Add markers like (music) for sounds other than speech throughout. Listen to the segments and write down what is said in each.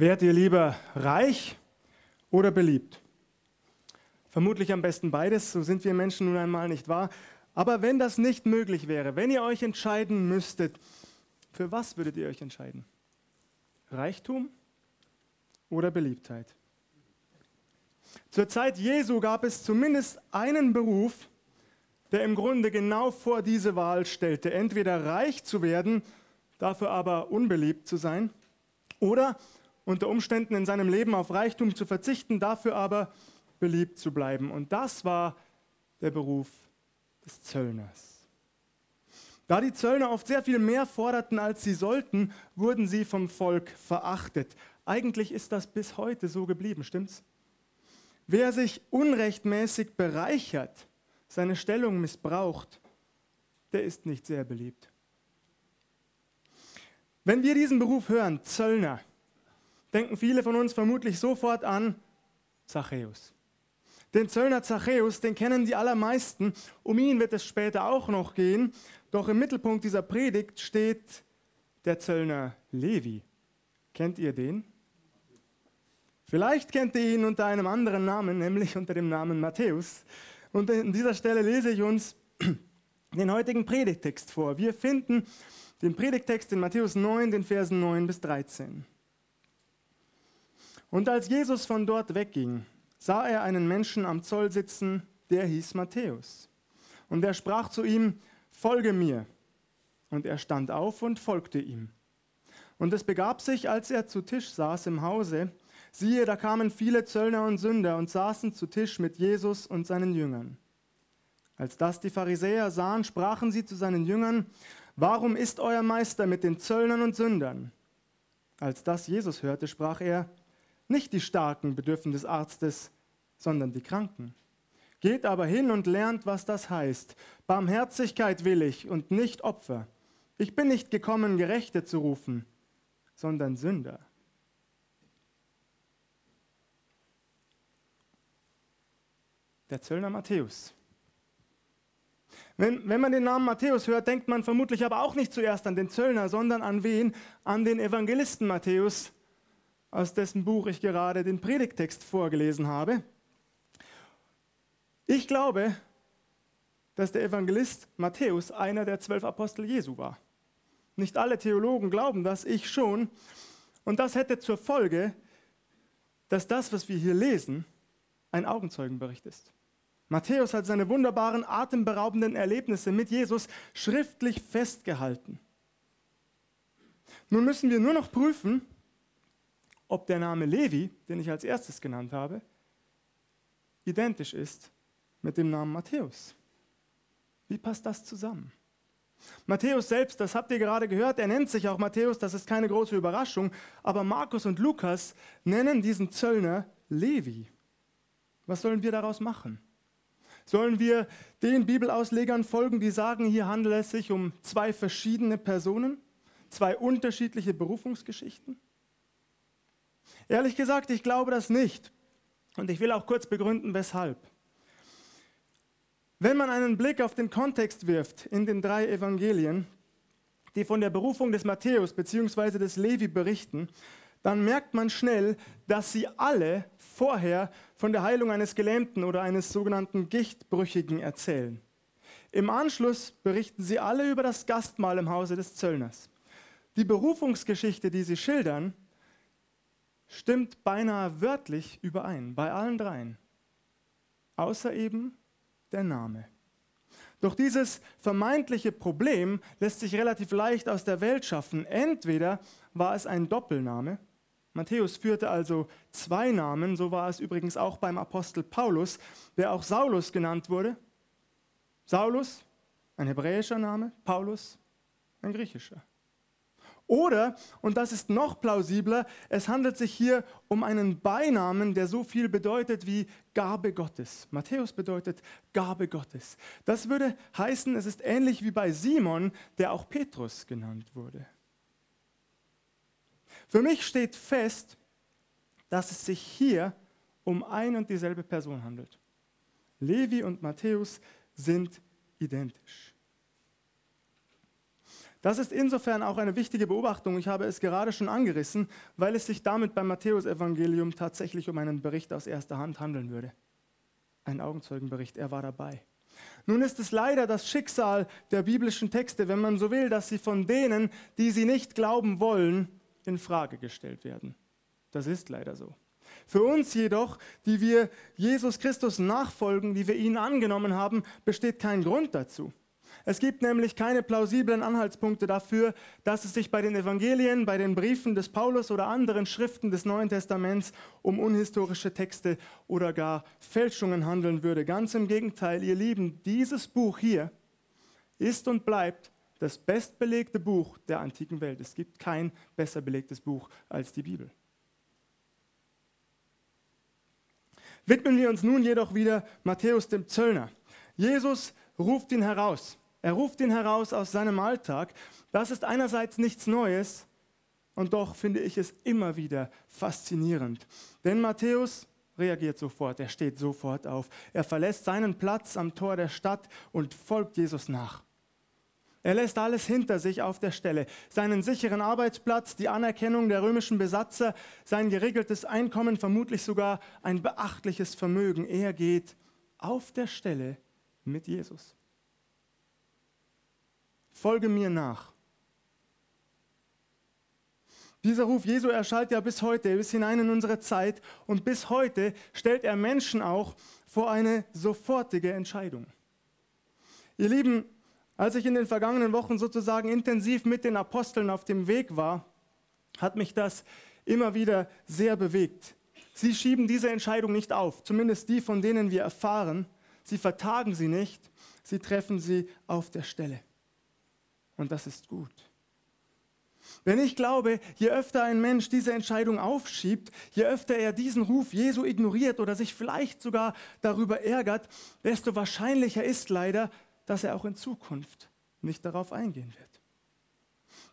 Wärt ihr lieber reich oder beliebt? Vermutlich am besten beides, so sind wir Menschen nun einmal nicht wahr. Aber wenn das nicht möglich wäre, wenn ihr euch entscheiden müsstet, für was würdet ihr euch entscheiden? Reichtum oder Beliebtheit? Zur Zeit Jesu gab es zumindest einen Beruf, der im Grunde genau vor diese Wahl stellte. Entweder reich zu werden, dafür aber unbeliebt zu sein, oder unter Umständen in seinem Leben auf Reichtum zu verzichten, dafür aber beliebt zu bleiben. Und das war der Beruf des Zöllners. Da die Zöllner oft sehr viel mehr forderten, als sie sollten, wurden sie vom Volk verachtet. Eigentlich ist das bis heute so geblieben, stimmt's? Wer sich unrechtmäßig bereichert, seine Stellung missbraucht, der ist nicht sehr beliebt. Wenn wir diesen Beruf hören, Zöllner, denken viele von uns vermutlich sofort an Zachäus. Den Zöllner Zachäus, den kennen die allermeisten. Um ihn wird es später auch noch gehen. Doch im Mittelpunkt dieser Predigt steht der Zöllner Levi. Kennt ihr den? Vielleicht kennt ihr ihn unter einem anderen Namen, nämlich unter dem Namen Matthäus. Und an dieser Stelle lese ich uns (clears throat) den heutigen Predigtext vor. Wir finden den Predigtext in Matthäus 9, den Versen 9 bis 13. Und als Jesus von dort wegging, sah er einen Menschen am Zoll sitzen, der hieß Matthäus. Und er sprach zu ihm, Folge mir. Und er stand auf und folgte ihm. Und es begab sich, als er zu Tisch saß im Hause, siehe, da kamen viele Zöllner und Sünder und saßen zu Tisch mit Jesus und seinen Jüngern. Als das die Pharisäer sahen, sprachen sie zu seinen Jüngern, Warum ist euer Meister mit den Zöllnern und Sündern? Als das Jesus hörte, sprach er, nicht die Starken bedürfen des Arztes, sondern die Kranken. Geht aber hin und lernt, was das heißt. Barmherzigkeit will ich und nicht Opfer. Ich bin nicht gekommen, Gerechte zu rufen, sondern Sünder. Der Zöllner Matthäus. Wenn, wenn man den Namen Matthäus hört, denkt man vermutlich aber auch nicht zuerst an den Zöllner, sondern an wen? An den Evangelisten Matthäus, aus dessen Buch ich gerade den Predigtext vorgelesen habe. Ich glaube, dass der Evangelist Matthäus einer der zwölf Apostel Jesu war. Nicht alle Theologen glauben das, ich schon. Und das hätte zur Folge, dass das, was wir hier lesen, ein Augenzeugenbericht ist. Matthäus hat seine wunderbaren, atemberaubenden Erlebnisse mit Jesus schriftlich festgehalten. Nun müssen wir nur noch prüfen, ob der Name Levi, den ich als erstes genannt habe, identisch ist mit dem Namen Matthäus. Wie passt das zusammen? Matthäus selbst, das habt ihr gerade gehört, er nennt sich auch Matthäus, das ist keine große Überraschung, aber Markus und Lukas nennen diesen Zöllner Levi. Was sollen wir daraus machen? Sollen wir den Bibelauslegern folgen, die sagen, hier handelt es sich um zwei verschiedene Personen, zwei unterschiedliche Berufungsgeschichten? Ehrlich gesagt, ich glaube das nicht. Und ich will auch kurz begründen, weshalb. Wenn man einen Blick auf den Kontext wirft in den drei Evangelien, die von der Berufung des Matthäus bzw. des Levi berichten, dann merkt man schnell, dass sie alle vorher von der Heilung eines Gelähmten oder eines sogenannten Gichtbrüchigen erzählen. Im Anschluss berichten sie alle über das Gastmahl im Hause des Zöllners. Die Berufungsgeschichte, die sie schildern, stimmt beinahe wörtlich überein bei allen dreien, außer eben der Name. Doch dieses vermeintliche Problem lässt sich relativ leicht aus der Welt schaffen. Entweder war es ein Doppelname, Matthäus führte also zwei Namen, so war es übrigens auch beim Apostel Paulus, der auch Saulus genannt wurde. Saulus, ein hebräischer Name, Paulus, ein griechischer. Oder, und das ist noch plausibler, es handelt sich hier um einen Beinamen, der so viel bedeutet wie Gabe Gottes. Matthäus bedeutet Gabe Gottes. Das würde heißen, es ist ähnlich wie bei Simon, der auch Petrus genannt wurde. Für mich steht fest, dass es sich hier um ein und dieselbe Person handelt. Levi und Matthäus sind identisch. Das ist insofern auch eine wichtige Beobachtung, ich habe es gerade schon angerissen, weil es sich damit beim Matthäusevangelium tatsächlich um einen Bericht aus erster Hand handeln würde. Ein Augenzeugenbericht, er war dabei. Nun ist es leider das Schicksal der biblischen Texte, wenn man so will, dass sie von denen, die sie nicht glauben wollen, in Frage gestellt werden. Das ist leider so. Für uns jedoch, die wir Jesus Christus nachfolgen, die wir ihn angenommen haben, besteht kein Grund dazu. Es gibt nämlich keine plausiblen Anhaltspunkte dafür, dass es sich bei den Evangelien, bei den Briefen des Paulus oder anderen Schriften des Neuen Testaments um unhistorische Texte oder gar Fälschungen handeln würde. Ganz im Gegenteil, ihr Lieben, dieses Buch hier ist und bleibt das bestbelegte Buch der antiken Welt. Es gibt kein besser belegtes Buch als die Bibel. Widmen wir uns nun jedoch wieder Matthäus dem Zöllner. Jesus ruft ihn heraus. Er ruft ihn heraus aus seinem Alltag. Das ist einerseits nichts Neues und doch finde ich es immer wieder faszinierend. Denn Matthäus reagiert sofort, er steht sofort auf. Er verlässt seinen Platz am Tor der Stadt und folgt Jesus nach. Er lässt alles hinter sich auf der Stelle. Seinen sicheren Arbeitsplatz, die Anerkennung der römischen Besatzer, sein geregeltes Einkommen, vermutlich sogar ein beachtliches Vermögen. Er geht auf der Stelle mit Jesus folge mir nach. Dieser Ruf Jesu erschallt ja bis heute, bis hinein in unsere Zeit und bis heute stellt er Menschen auch vor eine sofortige Entscheidung. Ihr Lieben, als ich in den vergangenen Wochen sozusagen intensiv mit den Aposteln auf dem Weg war, hat mich das immer wieder sehr bewegt. Sie schieben diese Entscheidung nicht auf, zumindest die, von denen wir erfahren. Sie vertagen sie nicht, sie treffen sie auf der Stelle. Und das ist gut. Wenn ich glaube, je öfter ein Mensch diese Entscheidung aufschiebt, je öfter er diesen Ruf Jesu ignoriert oder sich vielleicht sogar darüber ärgert, desto wahrscheinlicher ist leider, dass er auch in Zukunft nicht darauf eingehen wird.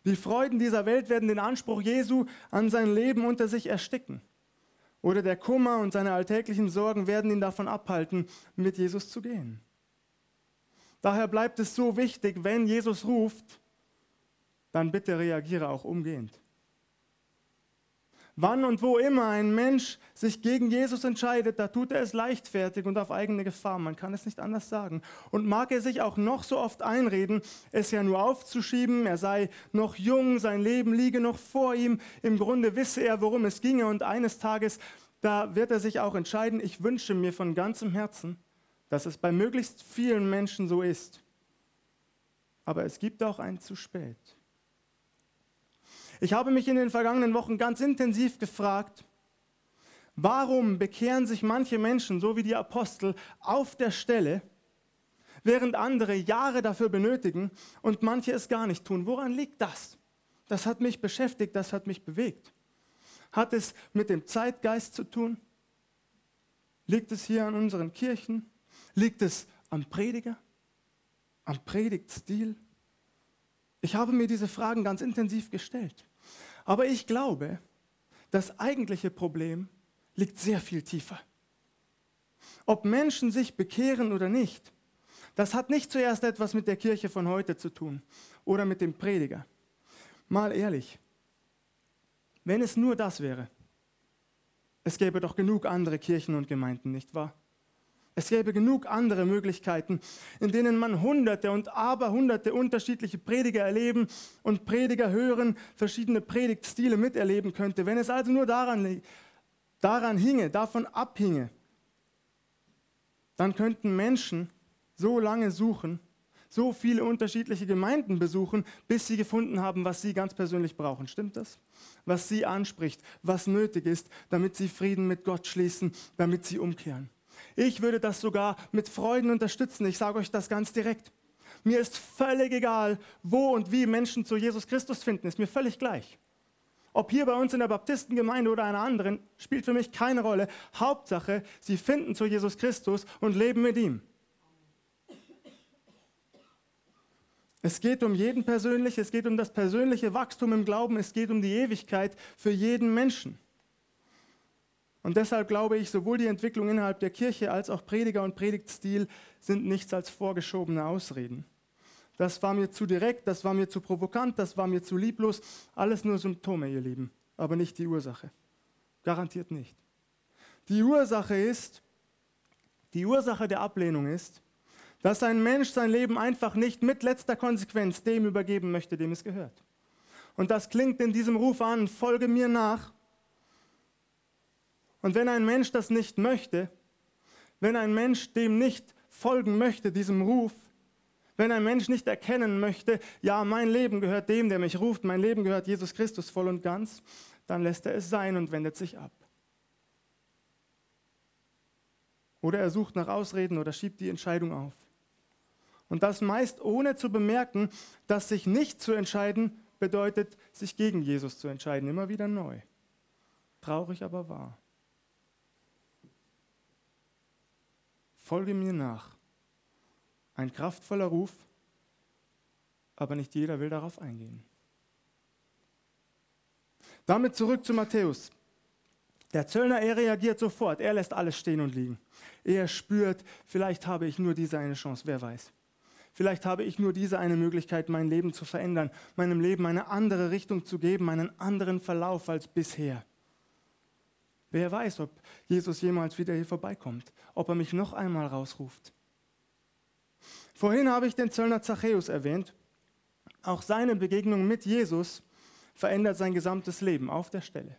Die Freuden dieser Welt werden den Anspruch Jesu an sein Leben unter sich ersticken. Oder der Kummer und seine alltäglichen Sorgen werden ihn davon abhalten, mit Jesus zu gehen. Daher bleibt es so wichtig, wenn Jesus ruft, dann bitte reagiere auch umgehend. Wann und wo immer ein Mensch sich gegen Jesus entscheidet, da tut er es leichtfertig und auf eigene Gefahr. Man kann es nicht anders sagen. Und mag er sich auch noch so oft einreden, es ja nur aufzuschieben, er sei noch jung, sein Leben liege noch vor ihm. Im Grunde wisse er, worum es ginge. Und eines Tages, da wird er sich auch entscheiden, ich wünsche mir von ganzem Herzen, dass es bei möglichst vielen Menschen so ist. Aber es gibt auch ein zu spät. Ich habe mich in den vergangenen Wochen ganz intensiv gefragt, warum bekehren sich manche Menschen, so wie die Apostel, auf der Stelle, während andere Jahre dafür benötigen und manche es gar nicht tun. Woran liegt das? Das hat mich beschäftigt, das hat mich bewegt. Hat es mit dem Zeitgeist zu tun? Liegt es hier an unseren Kirchen? Liegt es am Prediger? Am Predigtstil? Ich habe mir diese Fragen ganz intensiv gestellt. Aber ich glaube, das eigentliche Problem liegt sehr viel tiefer. Ob Menschen sich bekehren oder nicht, das hat nicht zuerst etwas mit der Kirche von heute zu tun oder mit dem Prediger. Mal ehrlich, wenn es nur das wäre, es gäbe doch genug andere Kirchen und Gemeinden, nicht wahr? Es gäbe genug andere Möglichkeiten, in denen man hunderte und aberhunderte unterschiedliche Prediger erleben und Prediger hören, verschiedene Predigtstile miterleben könnte. Wenn es also nur daran, daran hinge, davon abhinge, dann könnten Menschen so lange suchen, so viele unterschiedliche Gemeinden besuchen, bis sie gefunden haben, was sie ganz persönlich brauchen. Stimmt das? Was sie anspricht, was nötig ist, damit sie Frieden mit Gott schließen, damit sie umkehren. Ich würde das sogar mit Freuden unterstützen. Ich sage euch das ganz direkt. Mir ist völlig egal, wo und wie Menschen zu Jesus Christus finden. Ist mir völlig gleich. Ob hier bei uns in der Baptistengemeinde oder einer anderen, spielt für mich keine Rolle. Hauptsache, sie finden zu Jesus Christus und leben mit ihm. Es geht um jeden persönlich, es geht um das persönliche Wachstum im Glauben, es geht um die Ewigkeit für jeden Menschen. Und deshalb glaube ich, sowohl die Entwicklung innerhalb der Kirche als auch Prediger und Predigtstil sind nichts als vorgeschobene Ausreden. Das war mir zu direkt, das war mir zu provokant, das war mir zu lieblos. Alles nur Symptome, ihr Lieben, aber nicht die Ursache. Garantiert nicht. Die Ursache ist, die Ursache der Ablehnung ist, dass ein Mensch sein Leben einfach nicht mit letzter Konsequenz dem übergeben möchte, dem es gehört. Und das klingt in diesem Ruf an, folge mir nach. Und wenn ein Mensch das nicht möchte, wenn ein Mensch dem nicht folgen möchte, diesem Ruf, wenn ein Mensch nicht erkennen möchte, ja, mein Leben gehört dem, der mich ruft, mein Leben gehört Jesus Christus voll und ganz, dann lässt er es sein und wendet sich ab. Oder er sucht nach Ausreden oder schiebt die Entscheidung auf. Und das meist ohne zu bemerken, dass sich nicht zu entscheiden bedeutet, sich gegen Jesus zu entscheiden, immer wieder neu. Traurig aber wahr. Folge mir nach. Ein kraftvoller Ruf, aber nicht jeder will darauf eingehen. Damit zurück zu Matthäus. Der Zöllner, er reagiert sofort, er lässt alles stehen und liegen. Er spürt, vielleicht habe ich nur diese eine Chance, wer weiß. Vielleicht habe ich nur diese eine Möglichkeit, mein Leben zu verändern, meinem Leben eine andere Richtung zu geben, einen anderen Verlauf als bisher. Wer weiß, ob Jesus jemals wieder hier vorbeikommt, ob er mich noch einmal rausruft. Vorhin habe ich den Zöllner Zachäus erwähnt. Auch seine Begegnung mit Jesus verändert sein gesamtes Leben auf der Stelle.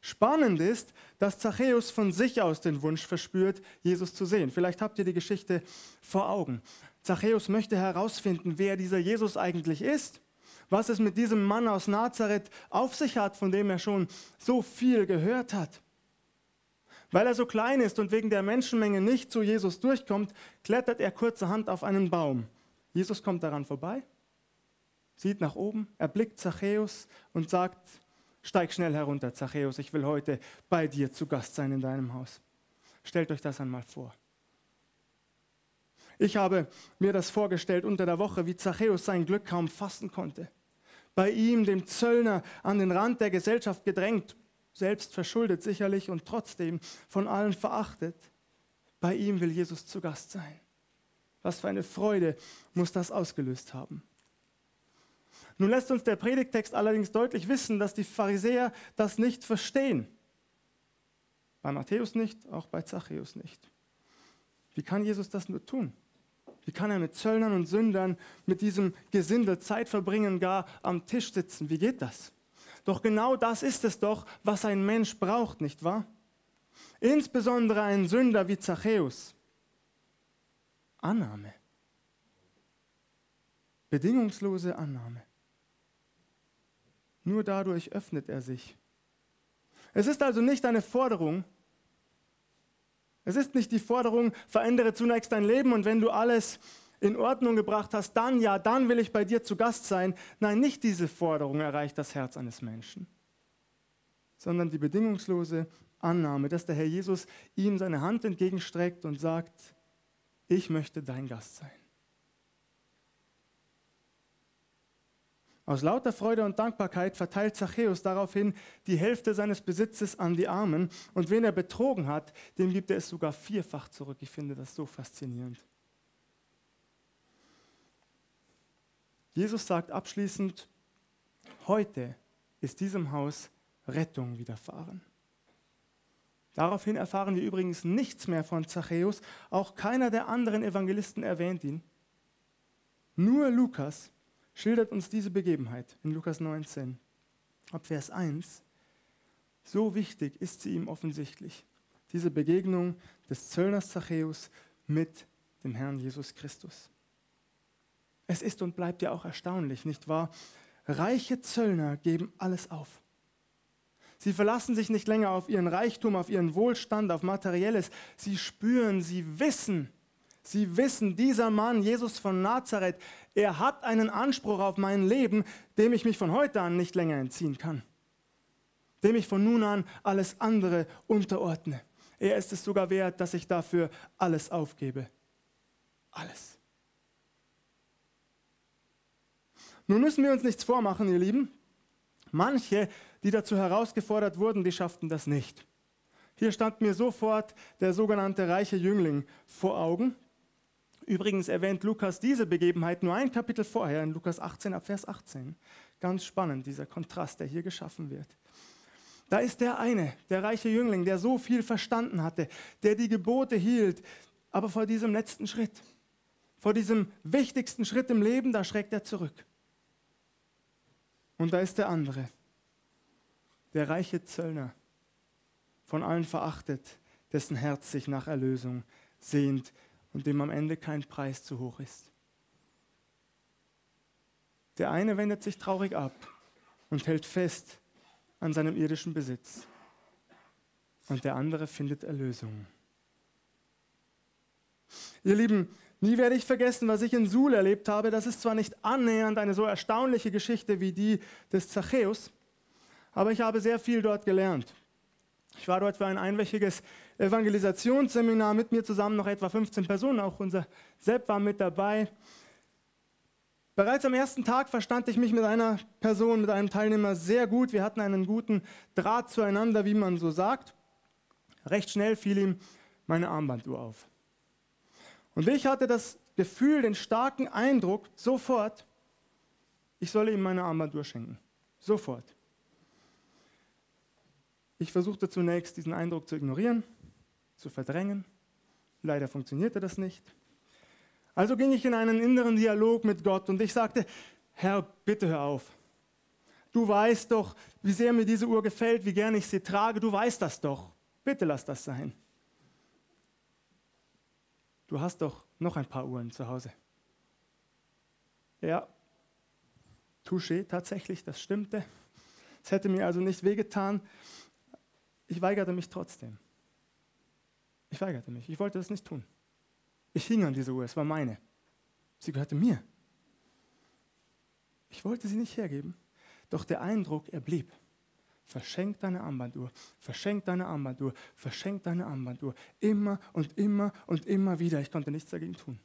Spannend ist, dass Zachäus von sich aus den Wunsch verspürt, Jesus zu sehen. Vielleicht habt ihr die Geschichte vor Augen. Zachäus möchte herausfinden, wer dieser Jesus eigentlich ist, was es mit diesem Mann aus Nazareth auf sich hat, von dem er schon so viel gehört hat. Weil er so klein ist und wegen der Menschenmenge nicht zu Jesus durchkommt, klettert er kurzerhand auf einen Baum. Jesus kommt daran vorbei, sieht nach oben, erblickt Zachäus und sagt, Steig schnell herunter, Zachäus, ich will heute bei dir zu Gast sein in deinem Haus. Stellt euch das einmal vor. Ich habe mir das vorgestellt unter der Woche, wie Zachäus sein Glück kaum fassen konnte. Bei ihm, dem Zöllner, an den Rand der Gesellschaft gedrängt, selbst verschuldet sicherlich und trotzdem von allen verachtet. Bei ihm will Jesus zu Gast sein. Was für eine Freude muss das ausgelöst haben. Nun lässt uns der Predigtext allerdings deutlich wissen, dass die Pharisäer das nicht verstehen. Bei Matthäus nicht, auch bei Zachäus nicht. Wie kann Jesus das nur tun? Wie kann er mit Zöllnern und Sündern, mit diesem Gesindel Zeit verbringen, gar am Tisch sitzen? Wie geht das? Doch genau das ist es doch, was ein Mensch braucht, nicht wahr? Insbesondere ein Sünder wie Zachäus. Annahme. Bedingungslose Annahme. Nur dadurch öffnet er sich. Es ist also nicht eine Forderung. Es ist nicht die Forderung, verändere zunächst dein Leben und wenn du alles in Ordnung gebracht hast, dann ja, dann will ich bei dir zu Gast sein. Nein, nicht diese Forderung erreicht das Herz eines Menschen, sondern die bedingungslose Annahme, dass der Herr Jesus ihm seine Hand entgegenstreckt und sagt, ich möchte dein Gast sein. Aus lauter Freude und Dankbarkeit verteilt Zachäus daraufhin die Hälfte seines Besitzes an die Armen und wen er betrogen hat, dem gibt er es sogar vierfach zurück. Ich finde das so faszinierend. Jesus sagt abschließend, heute ist diesem Haus Rettung widerfahren. Daraufhin erfahren wir übrigens nichts mehr von Zachäus, auch keiner der anderen Evangelisten erwähnt ihn. Nur Lukas schildert uns diese Begebenheit in Lukas 19, ab Vers 1. So wichtig ist sie ihm offensichtlich, diese Begegnung des Zöllners Zachäus mit dem Herrn Jesus Christus. Es ist und bleibt ja auch erstaunlich, nicht wahr? Reiche Zöllner geben alles auf. Sie verlassen sich nicht länger auf ihren Reichtum, auf ihren Wohlstand, auf materielles. Sie spüren, sie wissen, Sie wissen, dieser Mann, Jesus von Nazareth, er hat einen Anspruch auf mein Leben, dem ich mich von heute an nicht länger entziehen kann. Dem ich von nun an alles andere unterordne. Er ist es sogar wert, dass ich dafür alles aufgebe. Alles. Nun müssen wir uns nichts vormachen, ihr Lieben. Manche, die dazu herausgefordert wurden, die schafften das nicht. Hier stand mir sofort der sogenannte reiche Jüngling vor Augen, Übrigens erwähnt Lukas diese Begebenheit nur ein Kapitel vorher, in Lukas 18 ab Vers 18. Ganz spannend, dieser Kontrast, der hier geschaffen wird. Da ist der eine, der reiche Jüngling, der so viel verstanden hatte, der die Gebote hielt, aber vor diesem letzten Schritt, vor diesem wichtigsten Schritt im Leben, da schreckt er zurück. Und da ist der andere, der reiche Zöllner, von allen verachtet, dessen Herz sich nach Erlösung sehnt und dem am Ende kein Preis zu hoch ist. Der eine wendet sich traurig ab und hält fest an seinem irdischen Besitz. Und der andere findet Erlösung. Ihr Lieben, nie werde ich vergessen, was ich in Suhl erlebt habe. Das ist zwar nicht annähernd eine so erstaunliche Geschichte wie die des Zachäus, aber ich habe sehr viel dort gelernt. Ich war dort für ein einwöchiges Evangelisationsseminar mit mir zusammen, noch etwa 15 Personen, auch unser Sepp war mit dabei. Bereits am ersten Tag verstand ich mich mit einer Person, mit einem Teilnehmer sehr gut. Wir hatten einen guten Draht zueinander, wie man so sagt. Recht schnell fiel ihm meine Armbanduhr auf. Und ich hatte das Gefühl, den starken Eindruck, sofort, ich solle ihm meine Armbanduhr schenken. Sofort. Ich versuchte zunächst, diesen Eindruck zu ignorieren, zu verdrängen. Leider funktionierte das nicht. Also ging ich in einen inneren Dialog mit Gott und ich sagte, Herr, bitte hör auf. Du weißt doch, wie sehr mir diese Uhr gefällt, wie gern ich sie trage. Du weißt das doch. Bitte lass das sein. Du hast doch noch ein paar Uhren zu Hause. Ja, touché, tatsächlich, das stimmte. Es hätte mir also nicht wehgetan. Ich weigerte mich trotzdem. Ich weigerte mich. Ich wollte das nicht tun. Ich hing an dieser Uhr, es war meine. Sie gehörte mir. Ich wollte sie nicht hergeben, doch der Eindruck, er blieb. Verschenk deine Armbanduhr, verschenk deine Armbanduhr, verschenk deine Armbanduhr. Immer und immer und immer wieder. Ich konnte nichts dagegen tun.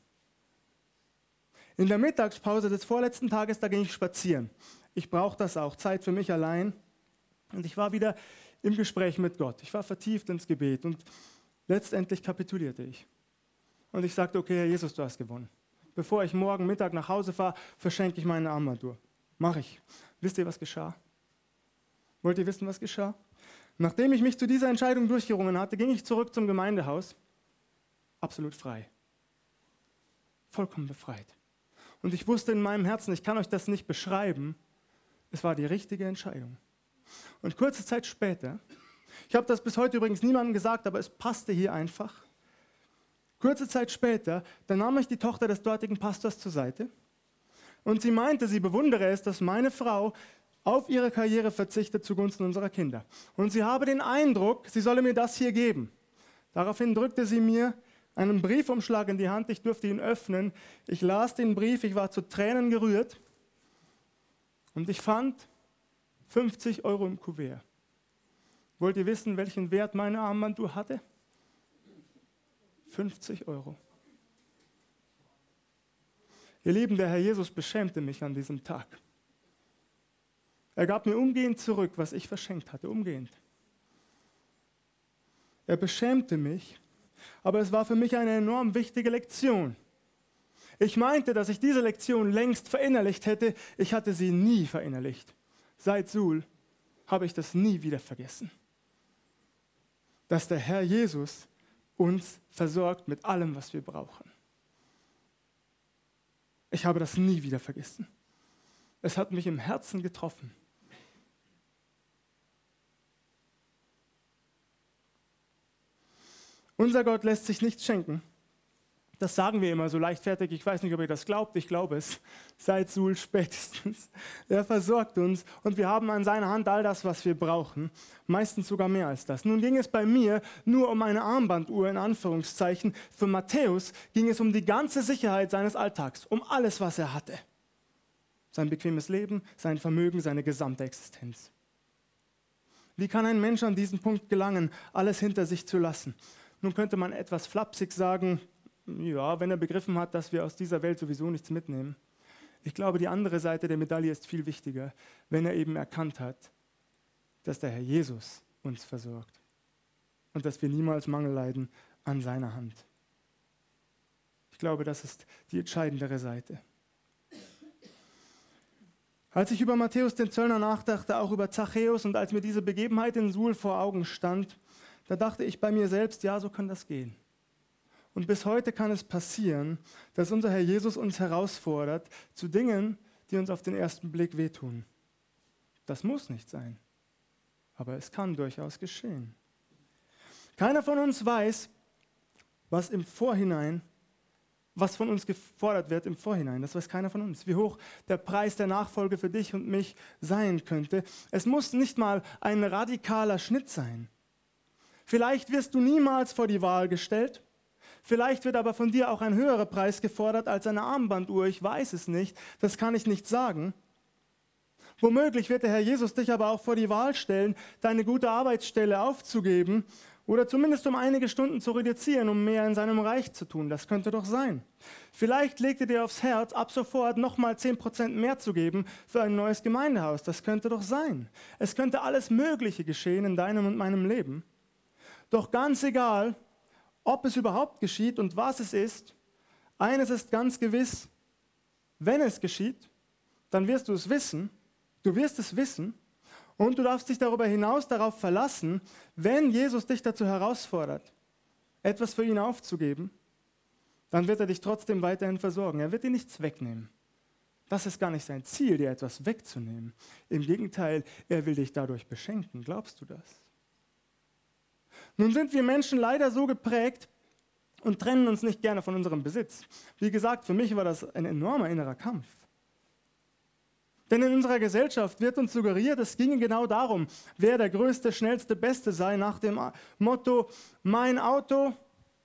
In der Mittagspause des vorletzten Tages, da ging ich spazieren. Ich brauchte das auch, Zeit für mich allein. Und ich war wieder im Gespräch mit Gott. Ich war vertieft ins Gebet und letztendlich kapitulierte ich. Und ich sagte, okay, Herr Jesus, du hast gewonnen. Bevor ich morgen Mittag nach Hause fahre, verschenke ich meine Armbanduhr. Mach ich. Wisst ihr, was geschah? Wollt ihr wissen, was geschah? Nachdem ich mich zu dieser Entscheidung durchgerungen hatte, ging ich zurück zum Gemeindehaus. Absolut frei. Vollkommen befreit. Und ich wusste in meinem Herzen, ich kann euch das nicht beschreiben, es war die richtige Entscheidung. Und kurze Zeit später, ich habe das bis heute übrigens niemandem gesagt, aber es passte hier einfach. Kurze Zeit später, da nahm ich die Tochter des dortigen Pastors zur Seite und sie meinte, sie bewundere es, dass meine Frau auf ihre Karriere verzichtet zugunsten unserer Kinder. Und sie habe den Eindruck, sie solle mir das hier geben. Daraufhin drückte sie mir einen Briefumschlag in die Hand, ich durfte ihn öffnen. Ich las den Brief, ich war zu Tränen gerührt und ich fand 50 Euro im Kuvert. Wollt ihr wissen, welchen Wert meine Armbanduhr hatte? 50 Euro. Ihr Lieben, der Herr Jesus beschämte mich an diesem Tag. Er gab mir umgehend zurück, was ich verschenkt hatte, umgehend. Er beschämte mich, aber es war für mich eine enorm wichtige Lektion. Ich meinte, dass ich diese Lektion längst verinnerlicht hätte, ich hatte sie nie verinnerlicht seit Suhl habe ich das nie wieder vergessen. Dass der Herr Jesus uns versorgt mit allem, was wir brauchen. Ich habe das nie wieder vergessen. Es hat mich im Herzen getroffen. Unser Gott lässt sich nichts schenken, das sagen wir immer so leichtfertig. Ich weiß nicht, ob ihr das glaubt. Ich glaube es. Seit Suhl spätestens. (laughs) Er versorgt uns und wir haben an seiner Hand all das, was wir brauchen. Meistens sogar mehr als das. Nun ging es bei mir nur um eine Armbanduhr in Anführungszeichen. Für Matthäus ging es um die ganze Sicherheit seines Alltags, um alles, was er hatte. Sein bequemes Leben, sein Vermögen, seine gesamte Existenz. Wie kann ein Mensch an diesen Punkt gelangen, alles hinter sich zu lassen? Nun könnte man etwas flapsig sagen, ja, wenn er begriffen hat, dass wir aus dieser Welt sowieso nichts mitnehmen. Ich glaube, die andere Seite der Medaille ist viel wichtiger, wenn er eben erkannt hat, dass der Herr Jesus uns versorgt und dass wir niemals Mangel leiden an seiner Hand. Ich glaube, das ist die entscheidendere Seite. Als ich über Matthäus den Zöllner nachdachte, auch über Zachäus und als mir diese Begebenheit in Suhl vor Augen stand, da dachte ich bei mir selbst, ja, so kann das gehen. Und bis heute kann es passieren, dass unser Herr Jesus uns herausfordert zu Dingen, die uns auf den ersten Blick wehtun. Das muss nicht sein, aber es kann durchaus geschehen. Keiner von uns weiß, was im Vorhinein, was von uns gefordert wird im Vorhinein. Das weiß keiner von uns. Wie hoch der Preis der Nachfolge für dich und mich sein könnte. Es muss nicht mal ein radikaler Schnitt sein. Vielleicht wirst du niemals vor die Wahl gestellt. Vielleicht wird aber von dir auch ein höherer Preis gefordert als eine Armbanduhr. Ich weiß es nicht. Das kann ich nicht sagen. Womöglich wird der Herr Jesus dich aber auch vor die Wahl stellen, deine gute Arbeitsstelle aufzugeben oder zumindest um einige Stunden zu reduzieren, um mehr in seinem Reich zu tun. Das könnte doch sein. Vielleicht legt er dir aufs Herz, ab sofort nochmal 10% mehr zu geben für ein neues Gemeindehaus. Das könnte doch sein. Es könnte alles Mögliche geschehen in deinem und meinem Leben. Doch ganz egal, ob es überhaupt geschieht und was es ist, eines ist ganz gewiss, wenn es geschieht, dann wirst du es wissen, du wirst es wissen und du darfst dich darüber hinaus darauf verlassen, wenn Jesus dich dazu herausfordert, etwas für ihn aufzugeben, dann wird er dich trotzdem weiterhin versorgen. Er wird dir nichts wegnehmen. Das ist gar nicht sein Ziel, dir etwas wegzunehmen. Im Gegenteil, er will dich dadurch beschenken. Glaubst du das? Nun sind wir Menschen leider so geprägt und trennen uns nicht gerne von unserem Besitz. Wie gesagt, für mich war das ein enormer innerer Kampf. Denn in unserer Gesellschaft wird uns suggeriert, es ginge genau darum, wer der größte, schnellste, beste sei, nach dem Motto, mein Auto,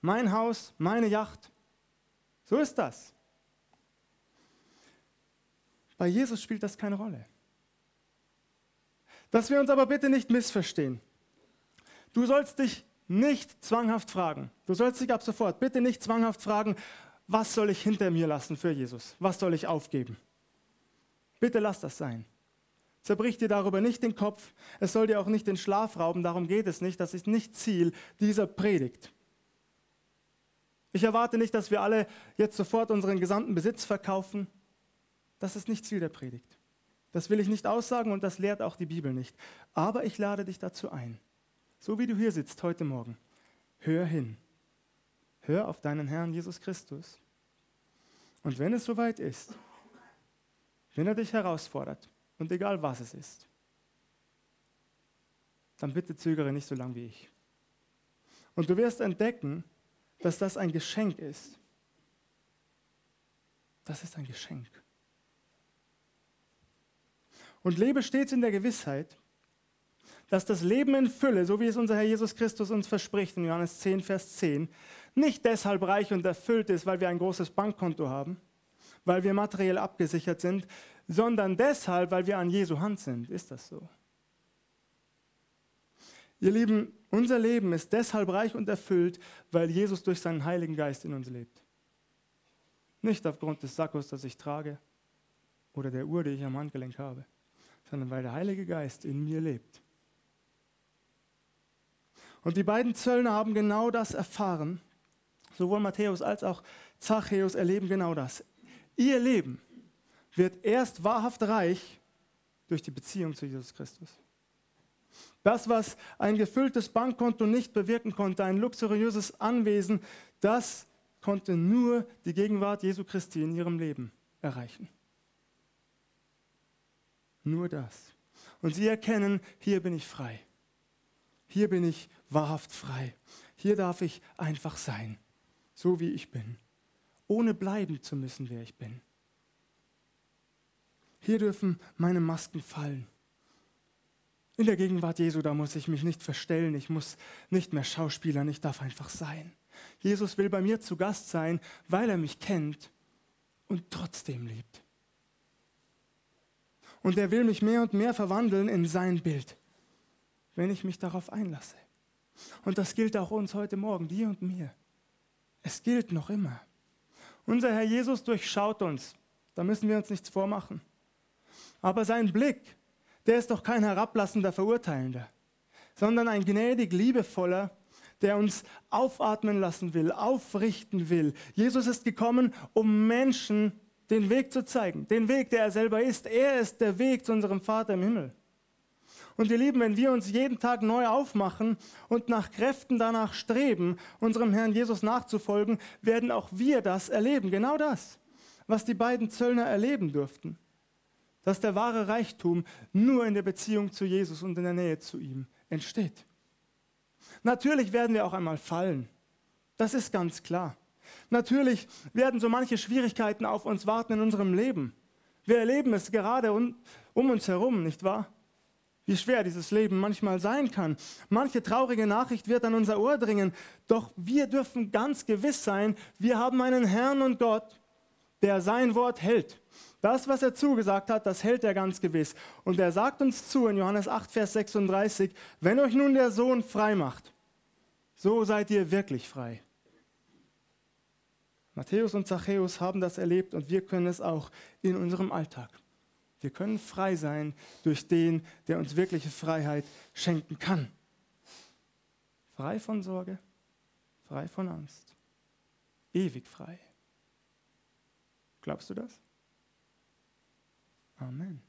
mein Haus, meine Yacht. So ist das. Bei Jesus spielt das keine Rolle. Dass wir uns aber bitte nicht missverstehen. Du sollst dich nicht zwanghaft fragen. Du sollst dich ab sofort bitte nicht zwanghaft fragen, was soll ich hinter mir lassen für Jesus? Was soll ich aufgeben? Bitte lass das sein. Zerbrich dir darüber nicht den Kopf. Es soll dir auch nicht den Schlaf rauben. Darum geht es nicht. Das ist nicht Ziel dieser Predigt. Ich erwarte nicht, dass wir alle jetzt sofort unseren gesamten Besitz verkaufen. Das ist nicht Ziel der Predigt. Das will ich nicht aussagen und das lehrt auch die Bibel nicht. Aber ich lade dich dazu ein so wie du hier sitzt heute Morgen, hör hin. Hör auf deinen Herrn Jesus Christus. Und wenn es soweit ist, wenn er dich herausfordert, und egal was es ist, dann bitte zögere nicht so lange wie ich. Und du wirst entdecken, dass das ein Geschenk ist. Das ist ein Geschenk. Und lebe stets in der Gewissheit, dass das Leben in Fülle, so wie es unser Herr Jesus Christus uns verspricht in Johannes 10, Vers 10, nicht deshalb reich und erfüllt ist, weil wir ein großes Bankkonto haben, weil wir materiell abgesichert sind, sondern deshalb, weil wir an Jesu Hand sind. Ist das so? Ihr Lieben, unser Leben ist deshalb reich und erfüllt, weil Jesus durch seinen Heiligen Geist in uns lebt. Nicht aufgrund des Sackos, das ich trage oder der Uhr, die ich am Handgelenk habe, sondern weil der Heilige Geist in mir lebt. Und die beiden Zöllner haben genau das erfahren. Sowohl Matthäus als auch Zachäus erleben genau das. Ihr Leben wird erst wahrhaft reich durch die Beziehung zu Jesus Christus. Das, was ein gefülltes Bankkonto nicht bewirken konnte, ein luxuriöses Anwesen, das konnte nur die Gegenwart Jesu Christi in ihrem Leben erreichen. Nur das. Und sie erkennen, hier bin ich frei. Hier bin ich wahrhaft frei. Hier darf ich einfach sein, so wie ich bin, ohne bleiben zu müssen, wer ich bin. Hier dürfen meine Masken fallen. In der Gegenwart Jesu, da muss ich mich nicht verstellen, ich muss nicht mehr schauspielern, ich darf einfach sein. Jesus will bei mir zu Gast sein, weil er mich kennt und trotzdem liebt. Und er will mich mehr und mehr verwandeln in sein Bild, wenn ich mich darauf einlasse. Und das gilt auch uns heute Morgen, dir und mir. Es gilt noch immer. Unser Herr Jesus durchschaut uns. Da müssen wir uns nichts vormachen. Aber sein Blick, der ist doch kein herablassender Verurteilender, sondern ein gnädig liebevoller, der uns aufatmen lassen will, aufrichten will. Jesus ist gekommen, um Menschen den Weg zu zeigen, den Weg, der er selber ist. Er ist der Weg zu unserem Vater im Himmel. Und ihr Lieben, wenn wir uns jeden Tag neu aufmachen und nach Kräften danach streben, unserem Herrn Jesus nachzufolgen, werden auch wir das erleben. Genau das, was die beiden Zöllner erleben durften. Dass der wahre Reichtum nur in der Beziehung zu Jesus und in der Nähe zu ihm entsteht. Natürlich werden wir auch einmal fallen. Das ist ganz klar. Natürlich werden so manche Schwierigkeiten auf uns warten in unserem Leben. Wir erleben es gerade um, um uns herum, nicht wahr? Wie schwer dieses Leben manchmal sein kann. Manche traurige Nachricht wird an unser Ohr dringen. Doch wir dürfen ganz gewiss sein, wir haben einen Herrn und Gott, der sein Wort hält. Das, was er zugesagt hat, das hält er ganz gewiss. Und er sagt uns zu in Johannes 8, Vers 36, wenn euch nun der Sohn frei macht, so seid ihr wirklich frei. Matthäus und Zachäus haben das erlebt und wir können es auch in unserem Alltag. Wir können frei sein durch den, der uns wirkliche Freiheit schenken kann. Frei von Sorge, frei von Angst, ewig frei. Glaubst du das? Amen.